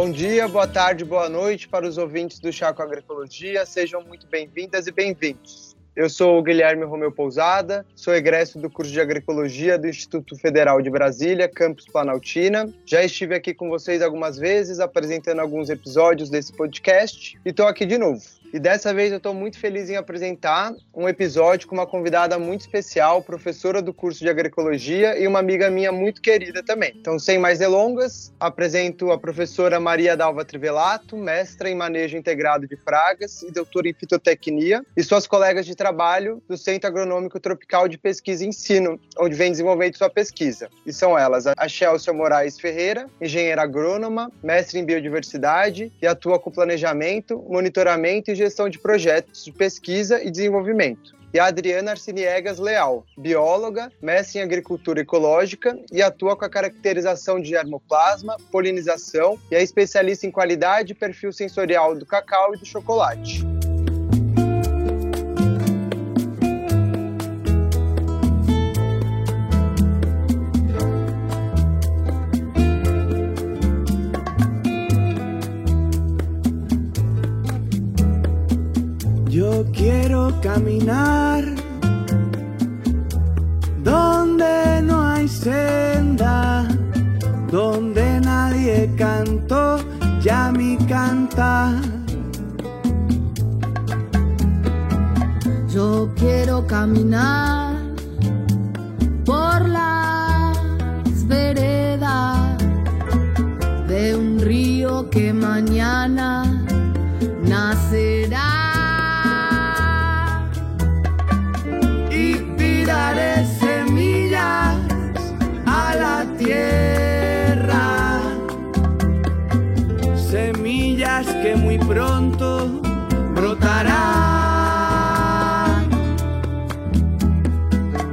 Bom dia, boa tarde, boa noite para os ouvintes do Chaco Agroecologia. Sejam muito bem-vindas e bem-vindos. Eu sou o Guilherme Romeu Pousada, sou egresso do curso de Agroecologia do Instituto Federal de Brasília, campus Planaltina. Já estive aqui com vocês algumas vezes, apresentando alguns episódios desse podcast e estou aqui de novo. E dessa vez eu estou muito feliz em apresentar um episódio com uma convidada muito especial, professora do curso de agroecologia e uma amiga minha muito querida também. Então, sem mais delongas, apresento a professora Maria Dalva Trivelato, mestra em manejo integrado de pragas e doutora em fitotecnia, e suas colegas de trabalho do Centro Agronômico Tropical de Pesquisa e Ensino, onde vem desenvolvendo sua pesquisa. E são elas a Chelsea Moraes Ferreira, engenheira agrônoma, mestre em biodiversidade e atua com planejamento, monitoramento e gestão de projetos de pesquisa e desenvolvimento e a Adriana Arciniegas Leal, bióloga, mestre em agricultura ecológica e atua com a caracterização de germoplasma, polinização e é especialista em qualidade e perfil sensorial do cacau e do chocolate. Caminar donde no hay senda, donde nadie cantó ya mi cantar. Yo quiero caminar por las veredas de un río que mañana tierra. Semillas que muy pronto brotarán.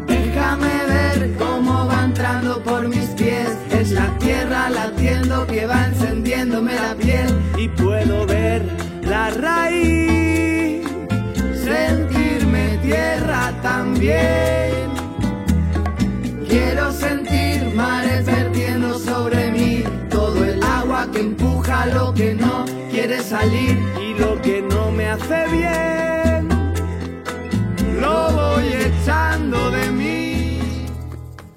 Déjame ver cómo va entrando por mis pies. Es la tierra latiendo que va encendiéndome la piel y puedo ver la raíz. Sentirme tierra también. Que empuja lo que no quiere salir y lo que no me hace bien. Lo voy echando de mí.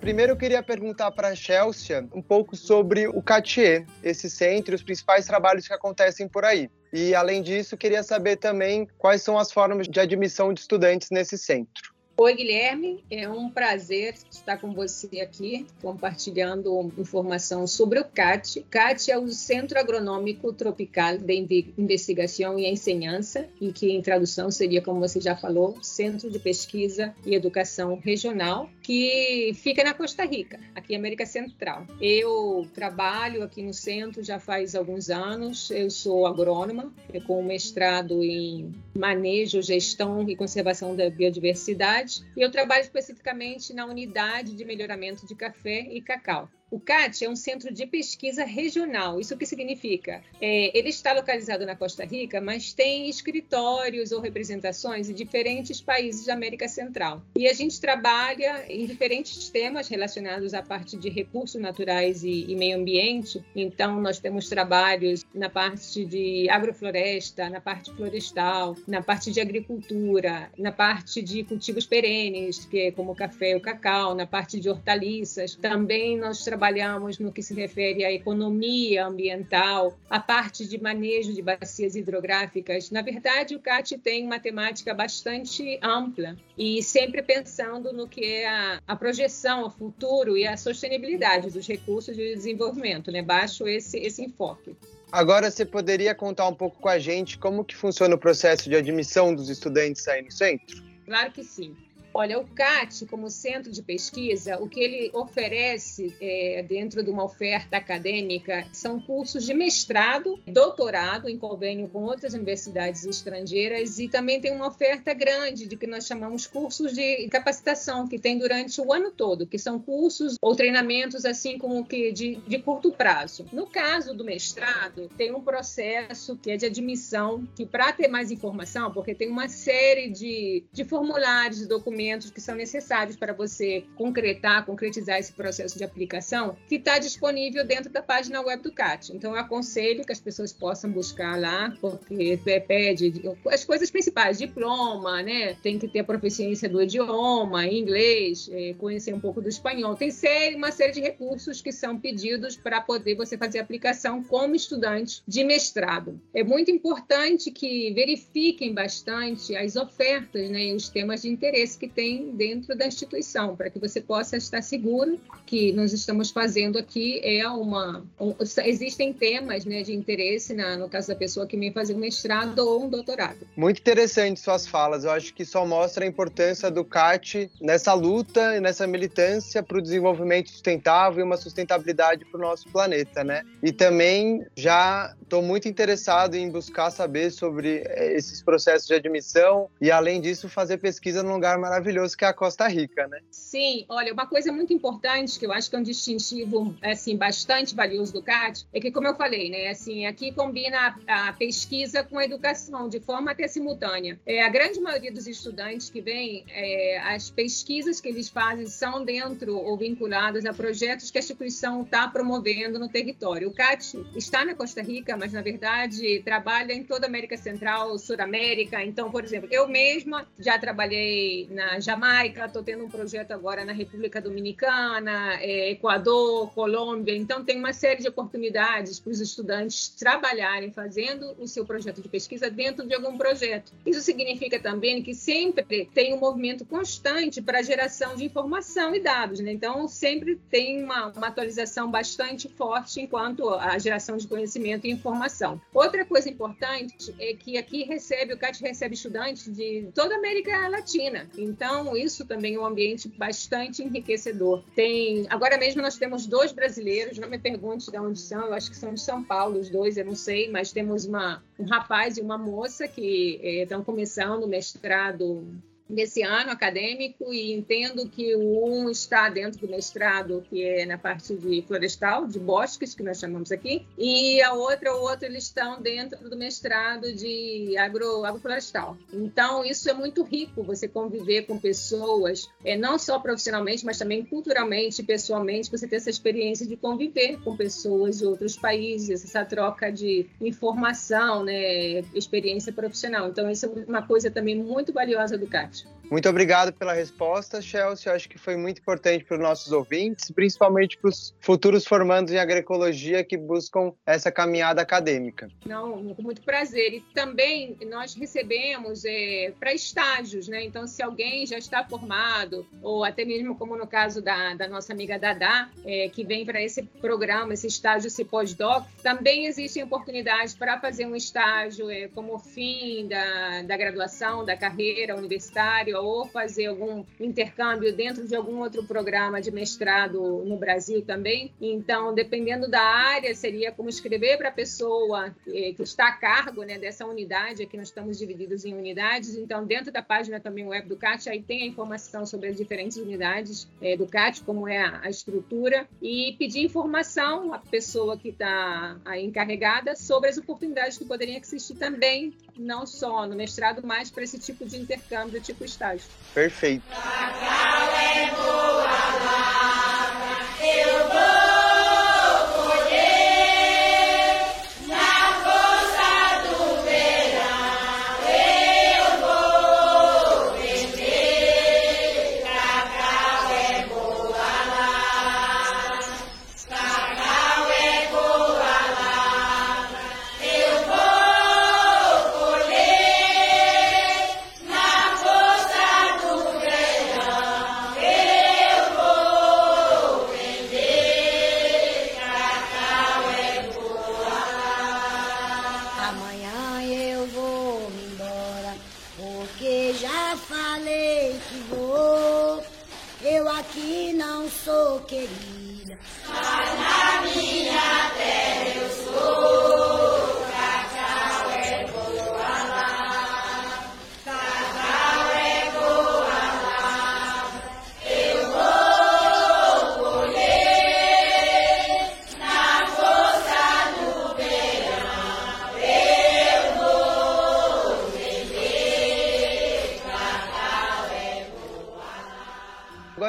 Primeiro eu queria perguntar para a Chelsea um pouco sobre o CATIE, esse centro e os principais trabalhos que acontecem por aí. E, além disso, queria saber também quais são as formas de admissão de estudantes nesse centro. Oi, Guilherme. É um prazer estar com você aqui, compartilhando informação sobre o CAT. CAT é o Centro Agronômico Tropical de Investigação e Ensinança, e que em tradução seria, como você já falou, Centro de Pesquisa e Educação Regional, que fica na Costa Rica, aqui na América Central. Eu trabalho aqui no centro já faz alguns anos. Eu sou agrônoma, com mestrado em manejo, gestão e conservação da biodiversidade e eu trabalho especificamente na unidade de melhoramento de café e cacau. O CAT é um centro de pesquisa regional. Isso o que significa? É, ele está localizado na Costa Rica, mas tem escritórios ou representações em diferentes países da América Central. E a gente trabalha em diferentes temas relacionados à parte de recursos naturais e, e meio ambiente. Então, nós temos trabalhos na parte de agrofloresta, na parte florestal, na parte de agricultura, na parte de cultivos perenes, que é como o café e o cacau, na parte de hortaliças. Também nós trabalhamos trabalhamos no que se refere à economia ambiental, a parte de manejo de bacias hidrográficas. Na verdade, o CAT tem uma temática bastante ampla e sempre pensando no que é a, a projeção, o futuro e a sustentabilidade dos recursos de desenvolvimento, né? Baixo esse, esse enfoque. Agora você poderia contar um pouco com a gente como que funciona o processo de admissão dos estudantes aí no centro? Claro que sim. Olha, o CAT, como centro de pesquisa, o que ele oferece é, dentro de uma oferta acadêmica são cursos de mestrado, doutorado, em convênio com outras universidades estrangeiras, e também tem uma oferta grande de que nós chamamos cursos de capacitação, que tem durante o ano todo, que são cursos ou treinamentos assim como que de, de curto prazo. No caso do mestrado, tem um processo que é de admissão, que para ter mais informação, porque tem uma série de, de formulários, de documentos, que são necessários para você concretar, concretizar esse processo de aplicação, que está disponível dentro da página web do CAT. Então, eu aconselho que as pessoas possam buscar lá, porque pede as coisas principais, diploma, né? Tem que ter a proficiência do idioma, inglês, é, conhecer um pouco do espanhol. Tem uma série de recursos que são pedidos para poder você fazer a aplicação como estudante de mestrado. É muito importante que verifiquem bastante as ofertas né, e os temas de interesse que tem dentro da instituição, para que você possa estar seguro que nós estamos fazendo aqui é uma. Um, existem temas né, de interesse, na, no caso da pessoa que vem fazer um mestrado ou um doutorado. Muito interessante suas falas. Eu acho que só mostra a importância do CAT nessa luta e nessa militância para o desenvolvimento sustentável e uma sustentabilidade para o nosso planeta, né? E também já estou muito interessado em buscar saber sobre eh, esses processos de admissão e, além disso, fazer pesquisa num lugar maravilhoso que é a Costa Rica, né? Sim, olha, uma coisa muito importante que eu acho que é um distintivo assim bastante valioso do CAT é que, como eu falei, né, assim, aqui combina a, a pesquisa com a educação de forma até simultânea. É, a grande maioria dos estudantes que vêm, é, as pesquisas que eles fazem são dentro ou vinculadas a projetos que a instituição está promovendo no território. O CAT está na Costa Rica, mas na verdade trabalha em toda a América Central, Sul-América. Então, por exemplo, eu mesma já trabalhei na Jamaica, estou tendo um projeto agora na República Dominicana, é, Equador, Colômbia. Então, tem uma série de oportunidades para os estudantes trabalharem fazendo o seu projeto de pesquisa dentro de algum projeto. Isso significa também que sempre tem um movimento constante para a geração de informação e dados. Né? Então, sempre tem uma, uma atualização bastante forte enquanto a geração de conhecimento e informação. Outra coisa importante é que aqui recebe, o CAT recebe estudantes de toda a América Latina. Então, isso também é um ambiente bastante enriquecedor. Tem, agora mesmo nós temos dois brasileiros, não me pergunte de onde são, eu acho que são de São Paulo os dois, eu não sei, mas temos uma, um rapaz e uma moça que eh, estão começando o mestrado nesse ano acadêmico e entendo que um está dentro do mestrado, que é na parte de florestal, de bosques, que nós chamamos aqui, e a outra, o outro, eles estão dentro do mestrado de agro, agroflorestal. Então, isso é muito rico, você conviver com pessoas, é, não só profissionalmente, mas também culturalmente, pessoalmente, você ter essa experiência de conviver com pessoas de outros países, essa troca de informação, né, experiência profissional. Então, isso é uma coisa também muito valiosa do CAT. Muito obrigado pela resposta, Chelsea. Acho que foi muito importante para os nossos ouvintes, principalmente para os futuros formandos em agroecologia que buscam essa caminhada acadêmica. Não, com muito prazer. E também nós recebemos é, para estágios, né? Então, se alguém já está formado, ou até mesmo como no caso da, da nossa amiga Dada, é, que vem para esse programa, esse estágio, esse pós-doc, também existem oportunidades para fazer um estágio é, como fim da, da graduação, da carreira universitária ou fazer algum intercâmbio dentro de algum outro programa de mestrado no Brasil também. Então, dependendo da área, seria como escrever para a pessoa eh, que está a cargo né, dessa unidade, aqui nós estamos divididos em unidades, então dentro da página também web do CAT, aí tem a informação sobre as diferentes unidades é, do CAT, como é a, a, estrutura, e pedir informação à pessoa que está encarregada sobre as oportunidades que poderiam existir também, não só no mestrado, mas para esse tipo de intercâmbio, tipo estágio. Perfeito. É boa eu vou.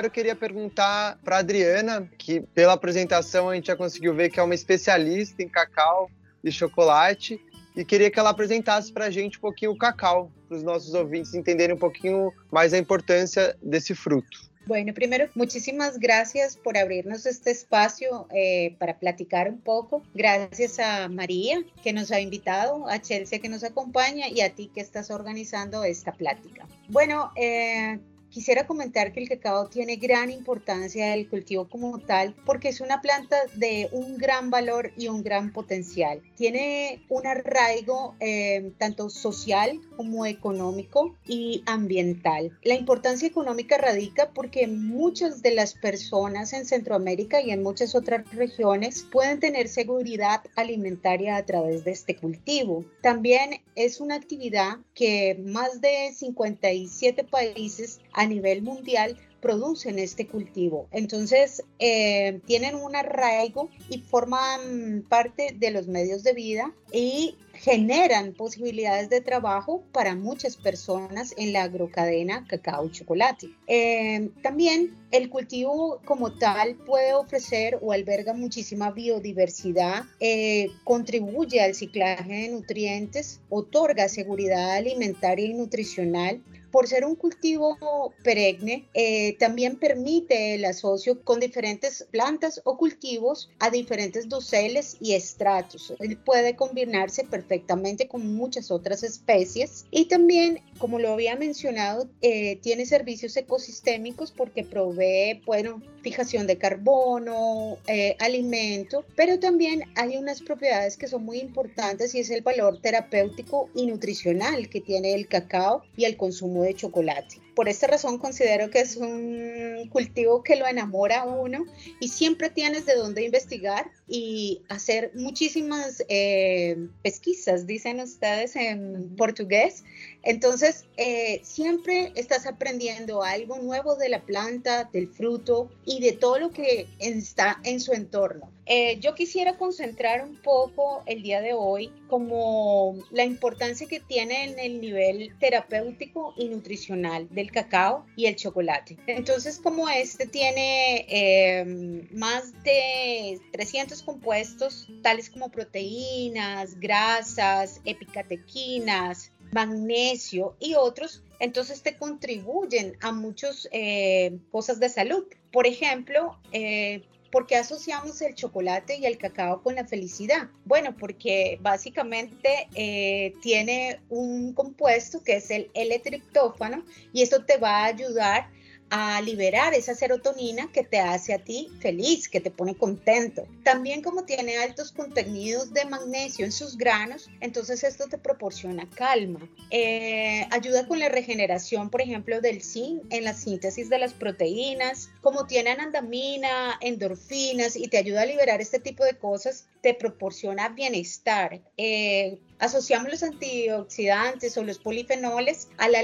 Eu queria perguntar para Adriana, que pela apresentação a gente já conseguiu ver que é uma especialista em cacau e chocolate, e queria que ela apresentasse para a gente um pouquinho o cacau, para os nossos ouvintes entenderem um pouquinho mais a importância desse fruto. Bueno, primero, muchísimas gracias por abrirnos este espacio eh, para platicar un poco. Gracias a María que nos ha invitado, a Chelsea que nos acompaña y a ti que estás organizando esta plática. Bueno, eh, Quisiera comentar que el cacao tiene gran importancia el cultivo como tal porque es una planta de un gran valor y un gran potencial. Tiene un arraigo eh, tanto social como económico y ambiental. La importancia económica radica porque muchas de las personas en Centroamérica y en muchas otras regiones pueden tener seguridad alimentaria a través de este cultivo. También es una actividad que más de 57 países a nivel mundial producen este cultivo. Entonces, eh, tienen un arraigo y forman parte de los medios de vida y generan posibilidades de trabajo para muchas personas en la agrocadena cacao chocolate. Eh, también el cultivo como tal puede ofrecer o alberga muchísima biodiversidad, eh, contribuye al ciclaje de nutrientes, otorga seguridad alimentaria y nutricional, por ser un cultivo perenne, eh, también permite el asocio con diferentes plantas o cultivos a diferentes doseles y estratos. Él puede combinarse perfectamente con muchas otras especies y también, como lo había mencionado, eh, tiene servicios ecosistémicos porque provee, bueno, fijación de carbono, eh, alimento, pero también hay unas propiedades que son muy importantes y es el valor terapéutico y nutricional que tiene el cacao y el consumo de chocolate. Por esta razón considero que es un cultivo que lo enamora a uno y siempre tienes de dónde investigar y hacer muchísimas eh, pesquisas, dicen ustedes en portugués. Entonces, eh, siempre estás aprendiendo algo nuevo de la planta, del fruto y de todo lo que está en su entorno. Eh, yo quisiera concentrar un poco el día de hoy como la importancia que tiene en el nivel terapéutico y nutricional del cacao y el chocolate. Entonces, como este tiene eh, más de 300 compuestos, tales como proteínas, grasas, epicatequinas, magnesio y otros, entonces te contribuyen a muchas eh, cosas de salud. Por ejemplo, eh, ¿Por qué asociamos el chocolate y el cacao con la felicidad? Bueno, porque básicamente eh, tiene un compuesto que es el L-triptófano y esto te va a ayudar a liberar esa serotonina que te hace a ti feliz, que te pone contento. También como tiene altos contenidos de magnesio en sus granos, entonces esto te proporciona calma. Eh, ayuda con la regeneración, por ejemplo, del zinc en la síntesis de las proteínas. Como tiene anandamina, endorfinas y te ayuda a liberar este tipo de cosas, te proporciona bienestar. Eh, asociamos los antioxidantes o los polifenoles a la,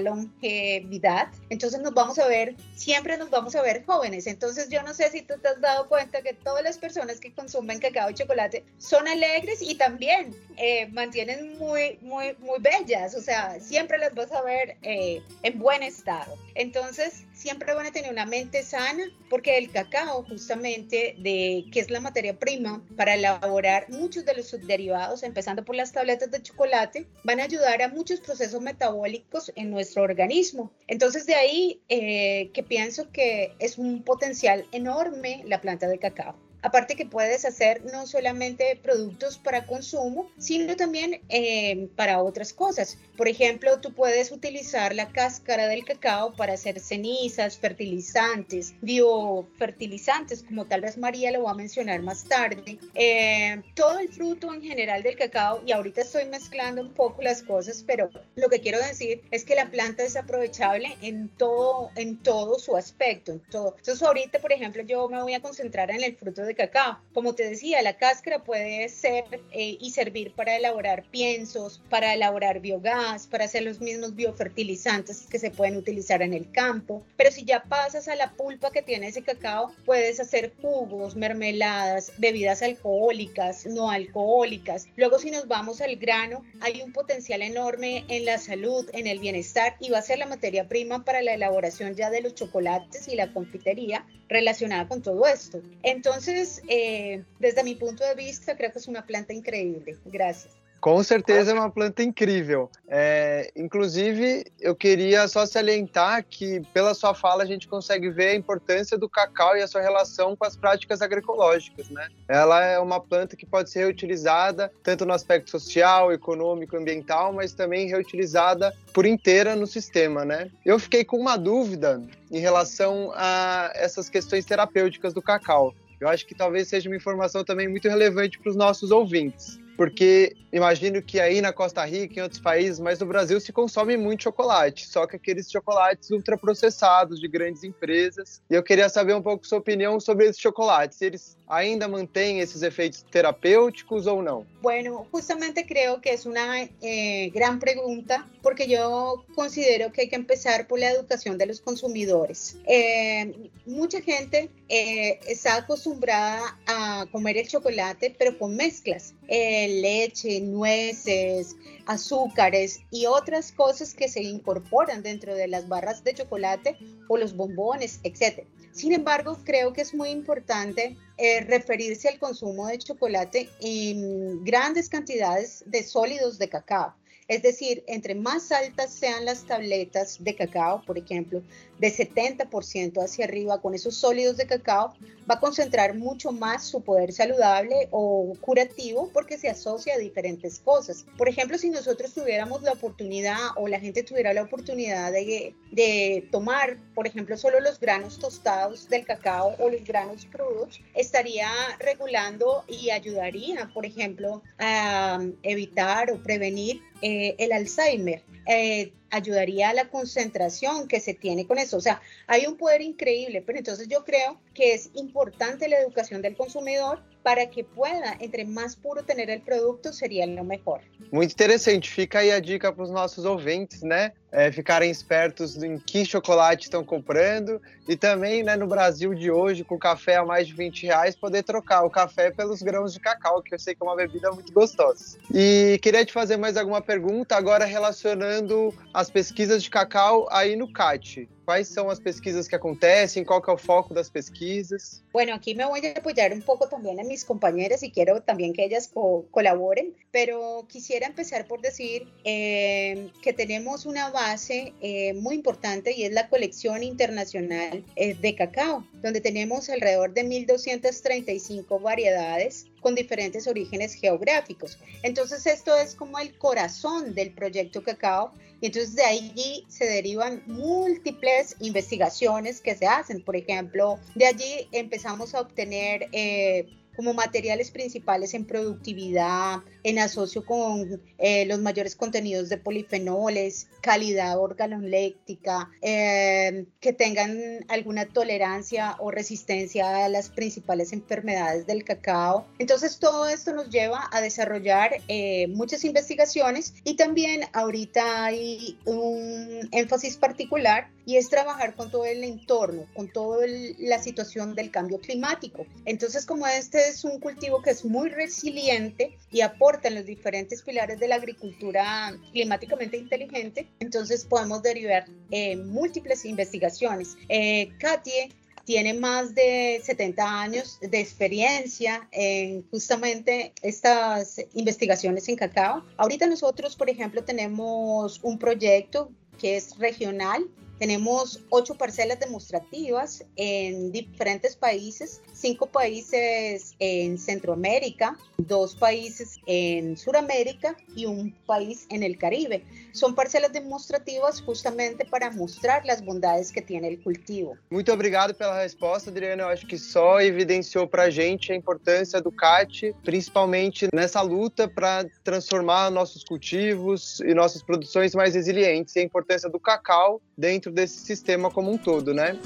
longevidad. Entonces nos vamos a ver, siempre nos vamos a ver jóvenes. Entonces yo no sé si tú te has dado cuenta que todas las personas que consumen cacao y chocolate son alegres y también eh, mantienen muy, muy, muy bellas. O sea, siempre las vas a ver eh, en buen estado. Entonces siempre van a tener una mente sana porque el cacao justamente de que es la materia prima para elaborar muchos de los subderivados, empezando por las tabletas de chocolate, van a ayudar a muchos procesos metabólicos en nuestro organismo. Entonces de ahí eh, que pienso que es un potencial enorme la planta de cacao. Aparte que puedes hacer no solamente productos para consumo, sino también eh, para otras cosas. Por ejemplo, tú puedes utilizar la cáscara del cacao para hacer cenizas, fertilizantes, biofertilizantes, como tal vez María lo va a mencionar más tarde. Eh, todo el fruto en general del cacao, y ahorita estoy mezclando un poco las cosas, pero lo que quiero decir es que la planta es aprovechable en todo, en todo su aspecto. En todo. Entonces ahorita, por ejemplo, yo me voy a concentrar en el fruto cacao. Como te decía, la cáscara puede ser eh, y servir para elaborar piensos, para elaborar biogás, para hacer los mismos biofertilizantes que se pueden utilizar en el campo. Pero si ya pasas a la pulpa que tiene ese cacao, puedes hacer jugos, mermeladas, bebidas alcohólicas, no alcohólicas. Luego si nos vamos al grano, hay un potencial enorme en la salud, en el bienestar y va a ser la materia prima para la elaboración ya de los chocolates y la confitería relacionada con todo esto. Entonces, eh, desde mi punto de vista, creo que es una planta increíble. Gracias. Com certeza é uma planta incrível. É, inclusive, eu queria só salientar que, pela sua fala, a gente consegue ver a importância do cacau e a sua relação com as práticas agroecológicas. Né? Ela é uma planta que pode ser reutilizada tanto no aspecto social, econômico, ambiental, mas também reutilizada por inteira no sistema. Né? Eu fiquei com uma dúvida em relação a essas questões terapêuticas do cacau. Eu acho que talvez seja uma informação também muito relevante para os nossos ouvintes porque imagino que aí na Costa Rica, em outros países, mas no Brasil se consome muito chocolate, só que aqueles chocolates ultraprocessados de grandes empresas. E eu queria saber um pouco sua opinião sobre esses chocolates, eles ainda mantêm esses efeitos terapêuticos ou não. Bueno, justamente creo que es una eh, gran pregunta porque yo considero que hay que empezar por la educación de los consumidores. Eh, mucha gente eh, está acostumbrada a comer el chocolate, pero con mezclas. Eh, leche, nueces, azúcares y otras cosas que se incorporan dentro de las barras de chocolate o los bombones, etc. Sin embargo, creo que es muy importante eh, referirse al consumo de chocolate en grandes cantidades de sólidos de cacao. Es decir, entre más altas sean las tabletas de cacao, por ejemplo, de 70% hacia arriba con esos sólidos de cacao, va a concentrar mucho más su poder saludable o curativo porque se asocia a diferentes cosas. Por ejemplo, si nosotros tuviéramos la oportunidad o la gente tuviera la oportunidad de, de tomar, por ejemplo, solo los granos tostados del cacao o los granos crudos, estaría regulando y ayudaría, por ejemplo, a evitar o prevenir eh, el Alzheimer. Eh, ayudaría a la concentración que se tiene con eso. O sea, hay un poder increíble, pero entonces yo creo que es importante la educación del consumidor para que pueda, entre mais puro tener el produto, seria o melhor. Muito interessante. Fica aí a dica para os nossos ouvintes, né? É, ficarem espertos em que chocolate estão comprando e também, né, no Brasil de hoje, com café a mais de 20 reais, poder trocar o café pelos grãos de cacau, que eu sei que é uma bebida muito gostosa. E queria te fazer mais alguma pergunta, agora relacionando as pesquisas de cacau aí no CAT. Quais são as pesquisas que acontecem? Qual que é o foco das pesquisas? Bueno, aquí me voy a apoyar un poco también en mis compañeras y quiero también que ellas co colaboren, pero quisiera empezar por decir eh, que tenemos una base eh, muy importante y es la colección internacional eh, de cacao, donde tenemos alrededor de 1.235 variedades con diferentes orígenes geográficos. Entonces esto es como el corazón del proyecto Cacao y entonces de allí se derivan múltiples investigaciones que se hacen. Por ejemplo, de allí empezamos a obtener eh, como materiales principales en productividad, en asocio con eh, los mayores contenidos de polifenoles, calidad organoléctica, eh, que tengan alguna tolerancia o resistencia a las principales enfermedades del cacao. Entonces todo esto nos lleva a desarrollar eh, muchas investigaciones y también ahorita hay un énfasis particular y es trabajar con todo el entorno, con toda la situación del cambio climático. Entonces como este es un cultivo que es muy resiliente y aporta en los diferentes pilares de la agricultura climáticamente inteligente, entonces podemos derivar eh, múltiples investigaciones. Eh, Katie tiene más de 70 años de experiencia en justamente estas investigaciones en cacao. Ahorita nosotros, por ejemplo, tenemos un proyecto que es regional tenemos ocho parcelas demostrativas en diferentes países, cinco países en Centroamérica, dos países en Sudamérica y un país en el Caribe. Son parcelas demonstrativas justamente para mostrar las bondades que tiene el cultivo. Muito obrigado pela resposta, Adriana. Eu acho que só evidenciou para a gente a importância do CAT, principalmente nessa luta para transformar nossos cultivos e nossas produções mais resilientes e a importância do cacau dentro dentro desse sistema como um todo, né?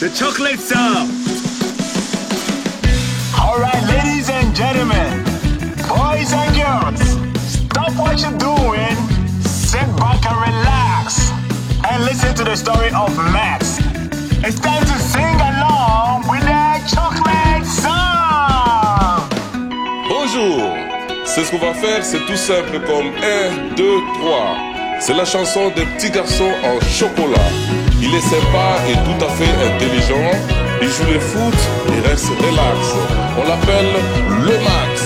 The chocolate song. All right, ladies and gentlemen, boys and girls, stop what you're doing, sit back and relax, and listen to the story of Max. It's time to sing. C'est ce qu'on va faire, c'est tout simple comme 1, 2, 3. C'est la chanson des petits garçons en chocolat. Il est sympa et tout à fait intelligent. Il joue le foot et reste relax. On l'appelle le Max.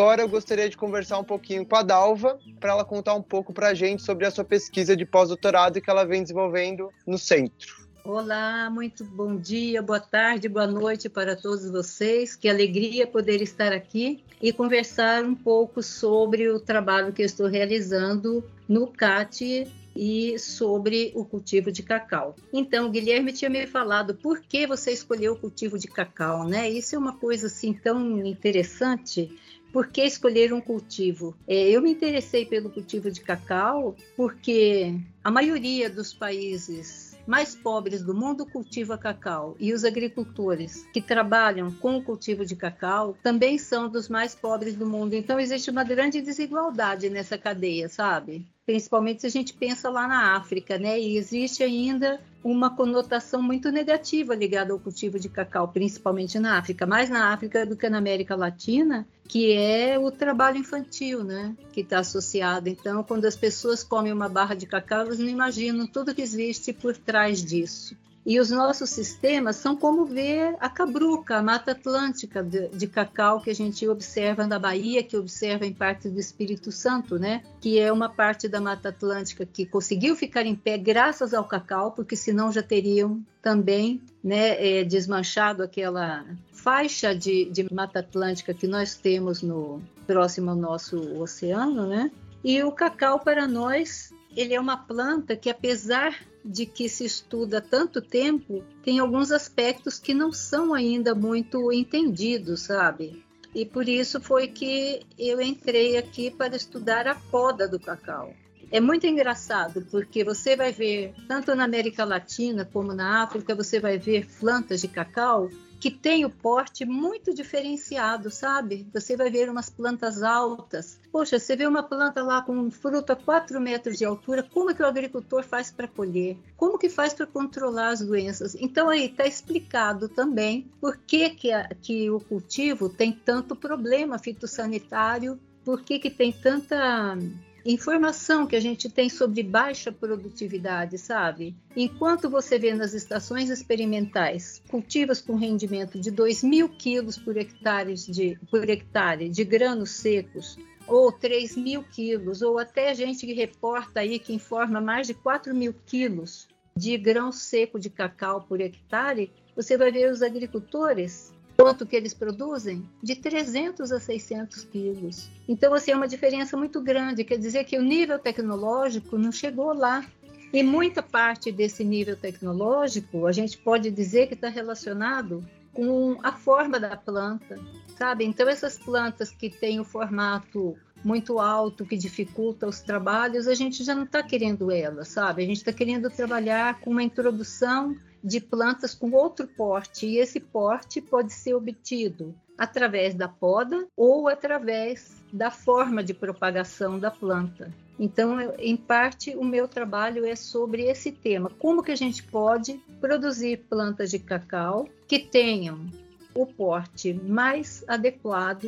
Agora eu gostaria de conversar um pouquinho com a Dalva para ela contar um pouco para a gente sobre a sua pesquisa de pós-doutorado que ela vem desenvolvendo no centro. Olá, muito bom dia, boa tarde, boa noite para todos vocês. Que alegria poder estar aqui e conversar um pouco sobre o trabalho que eu estou realizando no CAT e sobre o cultivo de cacau. Então, o Guilherme tinha me falado por que você escolheu o cultivo de cacau, né? Isso é uma coisa assim tão interessante por que escolher um cultivo? É, eu me interessei pelo cultivo de cacau porque a maioria dos países mais pobres do mundo cultiva cacau e os agricultores que trabalham com o cultivo de cacau também são dos mais pobres do mundo. Então existe uma grande desigualdade nessa cadeia, sabe? Principalmente se a gente pensa lá na África, né? E existe ainda uma conotação muito negativa ligada ao cultivo de cacau, principalmente na África, mais na África do que na América Latina, que é o trabalho infantil, né? Que está associado. Então, quando as pessoas comem uma barra de cacau, elas não imaginam tudo que existe por trás disso. E os nossos sistemas são como ver a cabruca, a mata atlântica de, de, cacau que a gente observa na Bahia, que observa em parte do Espírito Santo, né? Que é uma parte da mata atlântica que conseguiu ficar em pé graças ao cacau, porque senão já teriam também né, é, desmanchado aquela faixa de, de mata atlântica que nós temos no próximo ao nosso oceano, né? E o cacau para nós ele é uma planta que, apesar de que se estuda tanto tempo, tem alguns aspectos que não são ainda muito entendidos, sabe? E por isso foi que eu entrei aqui para estudar a poda do cacau. É muito engraçado, porque você vai ver, tanto na América Latina como na África, você vai ver plantas de cacau que tem o porte muito diferenciado, sabe? Você vai ver umas plantas altas. Poxa, você vê uma planta lá com um fruto a 4 metros de altura, como é que o agricultor faz para colher? Como que faz para controlar as doenças? Então aí está explicado também por que, que, a, que o cultivo tem tanto problema fitossanitário, por que, que tem tanta informação que a gente tem sobre baixa produtividade, sabe? Enquanto você vê nas estações experimentais cultivos com rendimento de 2 mil quilos por hectare de, por hectare de granos secos, ou 3 mil quilos, ou até gente que reporta aí que informa mais de 4 mil quilos de grão seco de cacau por hectare, você vai ver os agricultores quanto que eles produzem? De 300 a 600 quilos. Então, assim, é uma diferença muito grande. Quer dizer que o nível tecnológico não chegou lá. E muita parte desse nível tecnológico, a gente pode dizer que está relacionado com a forma da planta, sabe? Então, essas plantas que têm o formato muito alto, que dificulta os trabalhos, a gente já não está querendo elas, sabe? A gente está querendo trabalhar com uma introdução de plantas com outro porte, e esse porte pode ser obtido através da poda ou através da forma de propagação da planta. Então, em parte, o meu trabalho é sobre esse tema: como que a gente pode produzir plantas de cacau que tenham o porte mais adequado,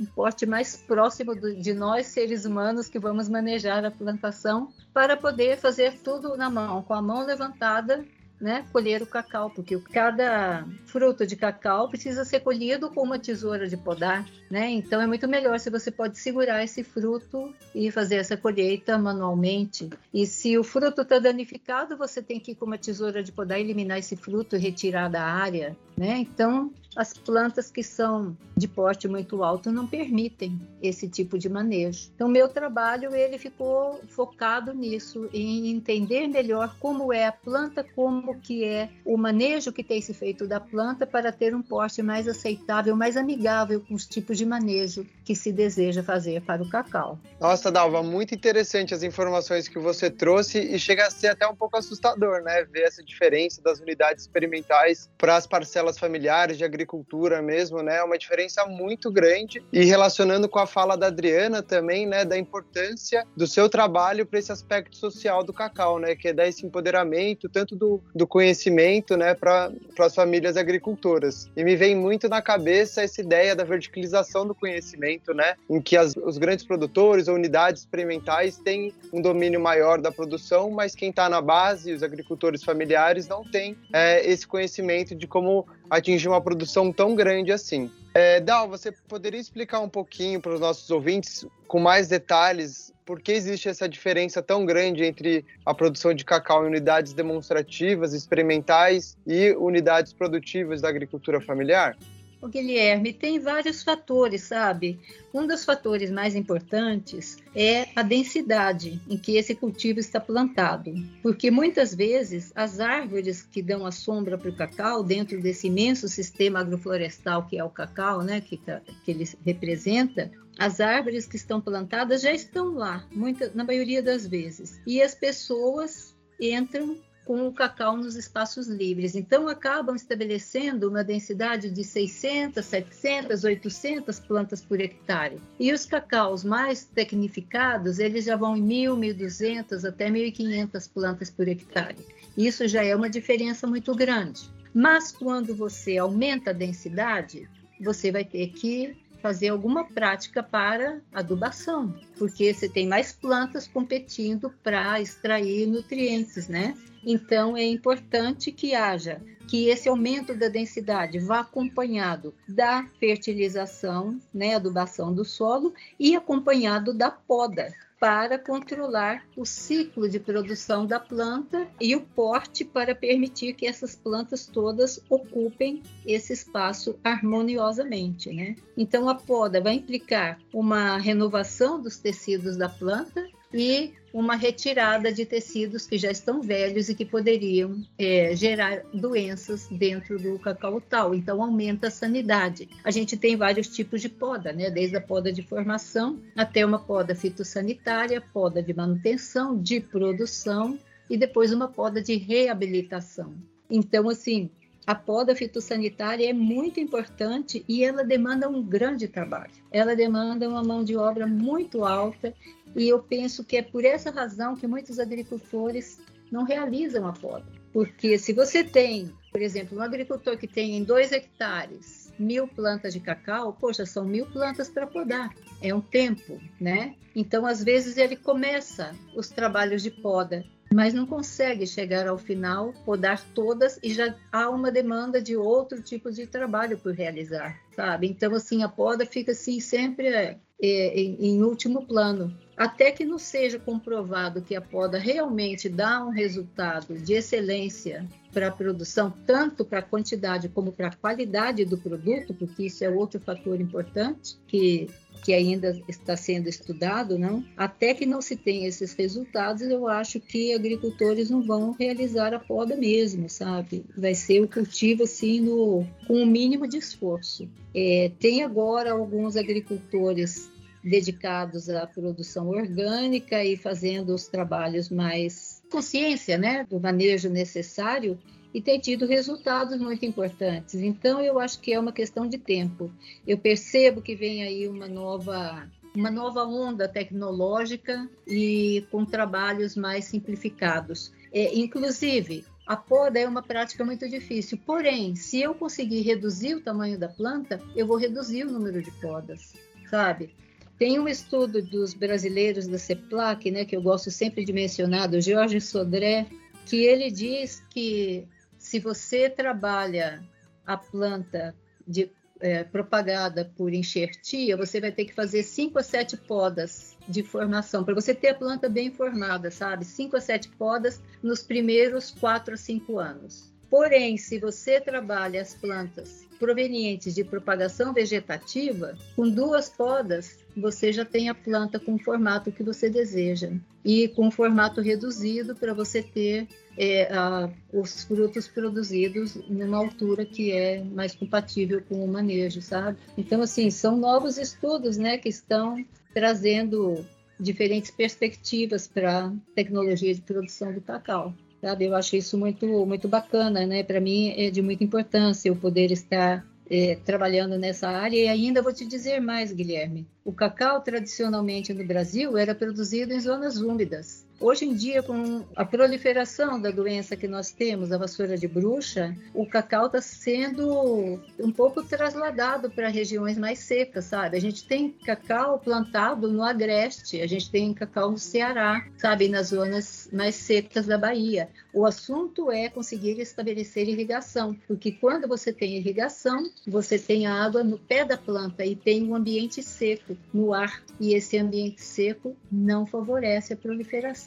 um porte mais próximo de nós, seres humanos, que vamos manejar a plantação, para poder fazer tudo na mão, com a mão levantada né, colher o cacau, porque cada fruto de cacau precisa ser colhido com uma tesoura de podar, né? Então é muito melhor se você pode segurar esse fruto e fazer essa colheita manualmente. E se o fruto está danificado, você tem que ir com uma tesoura de podar eliminar esse fruto e retirar da área, né? Então as plantas que são de porte muito alto não permitem esse tipo de manejo. Então, meu trabalho ele ficou focado nisso, em entender melhor como é a planta, como que é o manejo que tem se feito da planta para ter um porte mais aceitável, mais amigável com os tipos de manejo que se deseja fazer para o cacau. Nossa, Dalva, muito interessante as informações que você trouxe e chega a ser até um pouco assustador, né? Ver essa diferença das unidades experimentais para as parcelas familiares de agricultura agricultura mesmo, né? É uma diferença muito grande. E relacionando com a fala da Adriana também, né, da importância do seu trabalho para esse aspecto social do cacau, né, que é dar esse empoderamento tanto do, do conhecimento, né, para as famílias agricultoras. E me vem muito na cabeça essa ideia da verticalização do conhecimento, né, em que as, os grandes produtores ou unidades experimentais têm um domínio maior da produção, mas quem está na base, os agricultores familiares, não tem é, esse conhecimento de como atingir uma produção tão grande assim. É, Dal, você poderia explicar um pouquinho para os nossos ouvintes, com mais detalhes, por que existe essa diferença tão grande entre a produção de cacau em unidades demonstrativas, experimentais e unidades produtivas da agricultura familiar? O Guilherme, tem vários fatores, sabe? Um dos fatores mais importantes é a densidade em que esse cultivo está plantado, porque muitas vezes as árvores que dão a sombra para o cacau dentro desse imenso sistema agroflorestal que é o cacau, né, que, tá, que ele representa, as árvores que estão plantadas já estão lá, muita, na maioria das vezes, e as pessoas entram com o cacau nos espaços livres. Então, acabam estabelecendo uma densidade de 600, 700, 800 plantas por hectare. E os cacaus mais tecnificados, eles já vão em 1.000, 1.200 até 1.500 plantas por hectare. Isso já é uma diferença muito grande. Mas quando você aumenta a densidade, você vai ter que fazer alguma prática para adubação, porque você tem mais plantas competindo para extrair nutrientes, né? Então é importante que haja que esse aumento da densidade vá acompanhado da fertilização, né, adubação do solo e acompanhado da poda, para controlar o ciclo de produção da planta e o porte para permitir que essas plantas todas ocupem esse espaço harmoniosamente, né? Então a poda vai implicar uma renovação dos tecidos da planta e uma retirada de tecidos que já estão velhos e que poderiam é, gerar doenças dentro do cacau tal. Então, aumenta a sanidade. A gente tem vários tipos de poda, né? desde a poda de formação até uma poda fitossanitária, poda de manutenção, de produção e depois uma poda de reabilitação. Então, assim, a poda fitossanitária é muito importante e ela demanda um grande trabalho. Ela demanda uma mão de obra muito alta e eu penso que é por essa razão que muitos agricultores não realizam a poda. Porque se você tem, por exemplo, um agricultor que tem em dois hectares mil plantas de cacau, poxa, são mil plantas para podar. É um tempo, né? Então, às vezes, ele começa os trabalhos de poda mas não consegue chegar ao final, podar todas e já há uma demanda de outro tipo de trabalho por realizar, sabe? Então, assim, a poda fica assim sempre é, em, em último plano. Até que não seja comprovado que a poda realmente dá um resultado de excelência para a produção, tanto para a quantidade como para a qualidade do produto, porque isso é outro fator importante que que ainda está sendo estudado, não? Até que não se tenha esses resultados, eu acho que agricultores não vão realizar a poda mesmo, sabe? Vai ser o cultivo assim no com o mínimo de esforço. É, tem agora alguns agricultores dedicados à produção orgânica e fazendo os trabalhos mais consciência, né, do manejo necessário e tem tido resultados muito importantes. Então, eu acho que é uma questão de tempo. Eu percebo que vem aí uma nova uma nova onda tecnológica e com trabalhos mais simplificados. É, inclusive, a poda é uma prática muito difícil. Porém, se eu conseguir reduzir o tamanho da planta, eu vou reduzir o número de podas, sabe? Tem um estudo dos brasileiros da CEPLAC, né, que eu gosto sempre de mencionar, do Jorge Sodré, que ele diz que se você trabalha a planta de, é, propagada por enxertia, você vai ter que fazer 5 a 7 podas de formação, para você ter a planta bem formada, sabe? 5 a 7 podas nos primeiros 4 a 5 anos. Porém, se você trabalha as plantas provenientes de propagação vegetativa, com duas podas, você já tem a planta com o formato que você deseja e com formato reduzido para você ter é, a, os frutos produzidos numa altura que é mais compatível com o manejo, sabe? Então, assim, são novos estudos, né, que estão trazendo diferentes perspectivas para a tecnologia de produção do cacau. Sabe? Eu acho isso muito, muito bacana, né? Para mim é de muita importância eu poder estar é, trabalhando nessa área. E ainda vou te dizer mais, Guilherme. O cacau, tradicionalmente no Brasil, era produzido em zonas úmidas. Hoje em dia, com a proliferação da doença que nós temos, a vassoura de bruxa, o cacau está sendo um pouco trasladado para regiões mais secas, sabe? A gente tem cacau plantado no Agreste, a gente tem cacau no Ceará, sabe? Nas zonas mais secas da Bahia. O assunto é conseguir estabelecer irrigação, porque quando você tem irrigação, você tem a água no pé da planta e tem um ambiente seco no ar, e esse ambiente seco não favorece a proliferação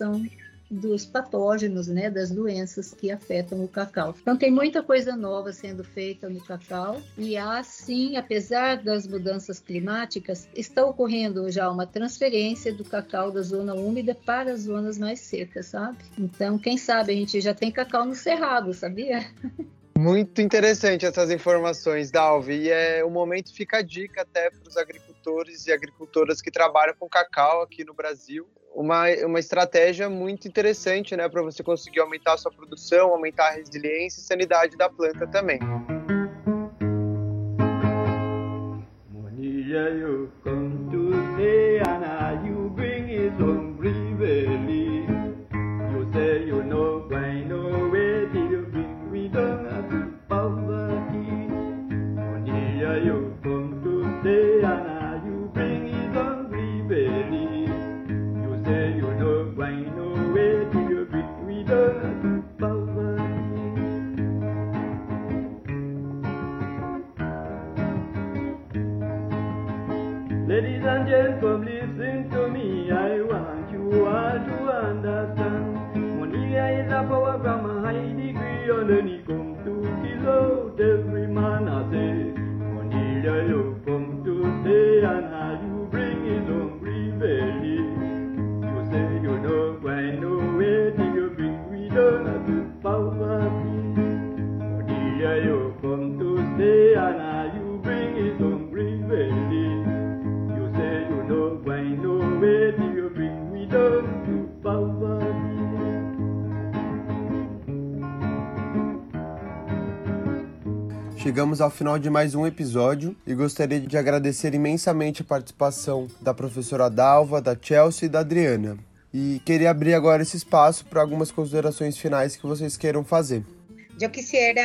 dos patógenos, né, das doenças que afetam o cacau. Então tem muita coisa nova sendo feita no cacau e há sim, apesar das mudanças climáticas, está ocorrendo já uma transferência do cacau da zona úmida para as zonas mais secas, sabe? Então, quem sabe a gente já tem cacau no cerrado, sabia? Muito interessante essas informações, Dalvi. E é o momento fica a dica até para os agricultores e agricultoras que trabalham com cacau aqui no Brasil uma, uma estratégia muito interessante, né, para você conseguir aumentar a sua produção, aumentar a resiliência e sanidade da planta também. Chegamos ao final de mais um episódio e gostaria de agradecer imensamente a participação da professora Dalva, da Chelsea e da Adriana. E queria abrir agora esse espaço para algumas considerações finais que vocês queiram fazer. Eu quisiera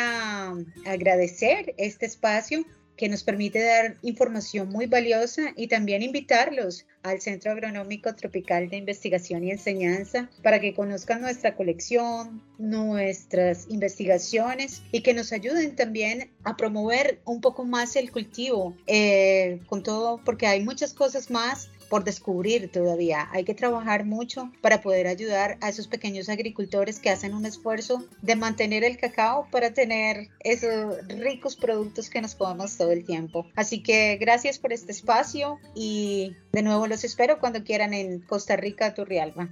agradecer este espaço que nos permite dar información muy valiosa y también invitarlos al Centro Agronómico Tropical de Investigación y Enseñanza para que conozcan nuestra colección, nuestras investigaciones y que nos ayuden también a promover un poco más el cultivo, eh, con todo, porque hay muchas cosas más por descubrir todavía. Hay que trabajar mucho para poder ayudar a esos pequeños agricultores que hacen un esfuerzo de mantener el cacao para tener esos ricos productos que nos podamos todo el tiempo. Así que gracias por este espacio y de nuevo los espero cuando quieran en Costa Rica, Turrialba.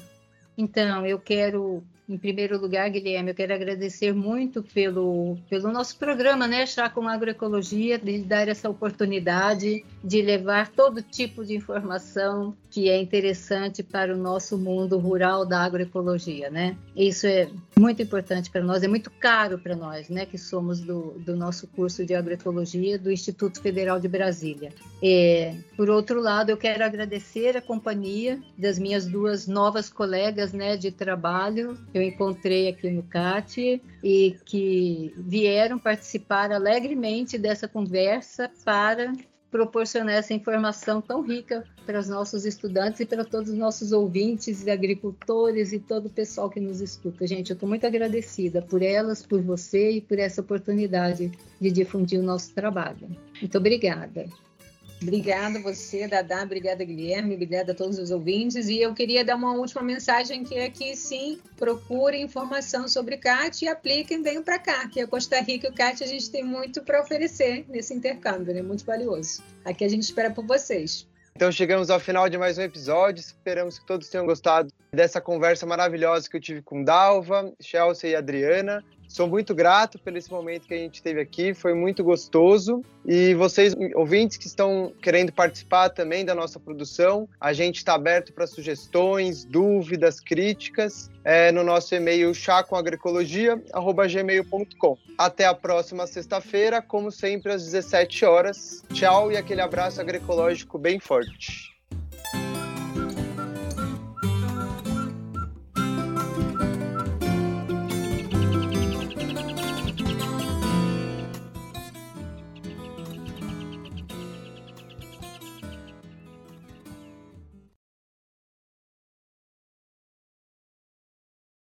Então, eu quero Em primeiro lugar, Guilherme, eu quero agradecer muito pelo, pelo nosso programa, né, Chá com Agroecologia, de dar essa oportunidade de levar todo tipo de informação que é interessante para o nosso mundo rural da agroecologia, né? Isso é muito importante para nós, é muito caro para nós, né, que somos do, do nosso curso de agroecologia do Instituto Federal de Brasília. É, por outro lado, eu quero agradecer a companhia das minhas duas novas colegas, né, de trabalho. Eu eu encontrei aqui no CAT e que vieram participar alegremente dessa conversa para proporcionar essa informação tão rica para os nossos estudantes e para todos os nossos ouvintes e agricultores e todo o pessoal que nos escuta. Gente, eu estou muito agradecida por elas, por você e por essa oportunidade de difundir o nosso trabalho. Muito obrigada. Obrigada você, Dadá, obrigada, Guilherme, obrigada a todos os ouvintes. E eu queria dar uma última mensagem que é que sim, procurem informação sobre CAT e apliquem, venham para cá, que a Costa Rica e o CAT a gente tem muito para oferecer nesse intercâmbio, né? Muito valioso. Aqui a gente espera por vocês. Então chegamos ao final de mais um episódio. Esperamos que todos tenham gostado dessa conversa maravilhosa que eu tive com Dalva, Chelsea e Adriana. Sou muito grato pelo esse momento que a gente teve aqui, foi muito gostoso. E vocês, ouvintes que estão querendo participar também da nossa produção, a gente está aberto para sugestões, dúvidas, críticas é, no nosso e-mail chacoagricologia.gmail.com. Até a próxima sexta-feira, como sempre, às 17 horas. Tchau e aquele abraço agroecológico bem forte.